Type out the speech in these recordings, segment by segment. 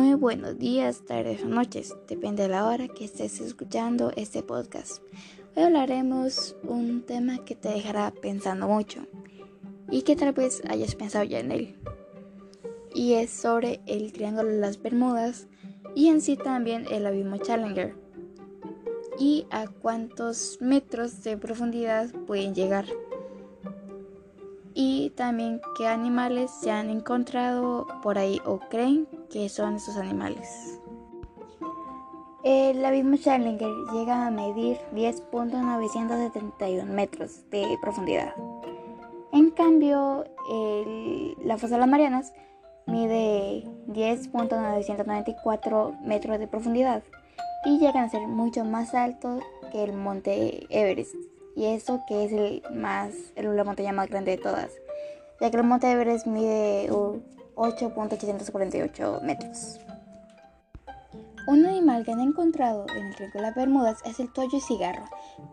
Muy buenos días, tardes o noches, depende de la hora que estés escuchando este podcast. Hoy hablaremos un tema que te dejará pensando mucho y que tal vez hayas pensado ya en él. Y es sobre el Triángulo de las Bermudas y en sí también el Abismo Challenger. Y a cuántos metros de profundidad pueden llegar y también qué animales se han encontrado por ahí o creen que son esos animales. El abismo Challenger llega a medir 10.971 metros de profundidad. En cambio, la fosa de las Marianas mide 10.994 metros de profundidad y llegan a ser mucho más altos que el monte Everest y eso que es el más, la montaña más grande de todas, ya que el monte Everest mide 8.848 metros. Un animal que han encontrado en el Triángulo de las Bermudas es el toyo cigarro,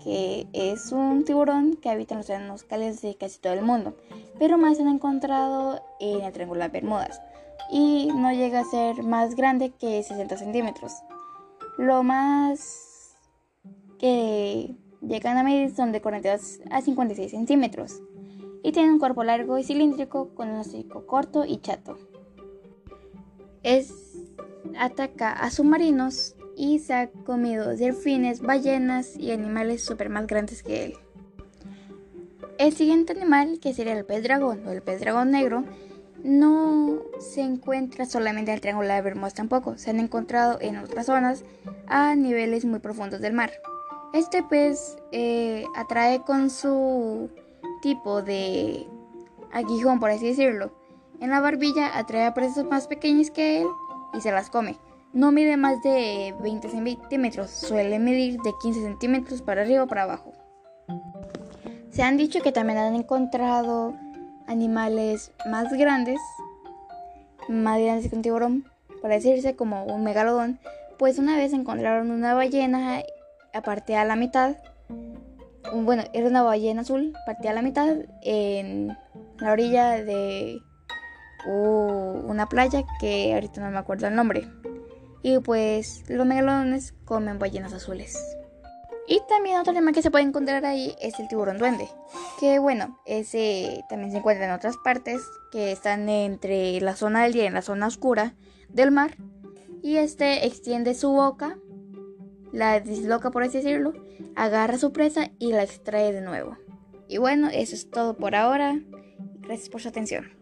que es un tiburón que habita en los océanos cálidos de casi todo el mundo, pero más se han encontrado en el Triángulo de las Bermudas y no llega a ser más grande que 60 centímetros. Lo más que Llegan a medir son de 42 a 56 centímetros y tienen un cuerpo largo y cilíndrico con un hocico corto y chato. Es, ataca a submarinos y se ha comido delfines, ballenas y animales super más grandes que él. El siguiente animal, que sería el pez dragón o el pez dragón negro, no se encuentra solamente en el Triángulo de Bermudas tampoco, se han encontrado en otras zonas a niveles muy profundos del mar. Este pez eh, atrae con su tipo de aguijón, por así decirlo. En la barbilla atrae a presas más pequeñas que él y se las come. No mide más de 20 centímetros, suele medir de 15 centímetros para arriba o para abajo. Se han dicho que también han encontrado animales más grandes, más grandes que un tiburón, para decirse como un megalodón, pues una vez encontraron una ballena partida a la mitad. Bueno, era una ballena azul, partida a la mitad en la orilla de una playa que ahorita no me acuerdo el nombre. Y pues los megalodones comen ballenas azules. Y también otro animal que se puede encontrar ahí es el tiburón duende. Que bueno, ese también se encuentra en otras partes que están entre la zona del día y la zona oscura del mar. Y este extiende su boca la disloca por así decirlo, agarra su presa y la extrae de nuevo. Y bueno, eso es todo por ahora. Gracias por su atención.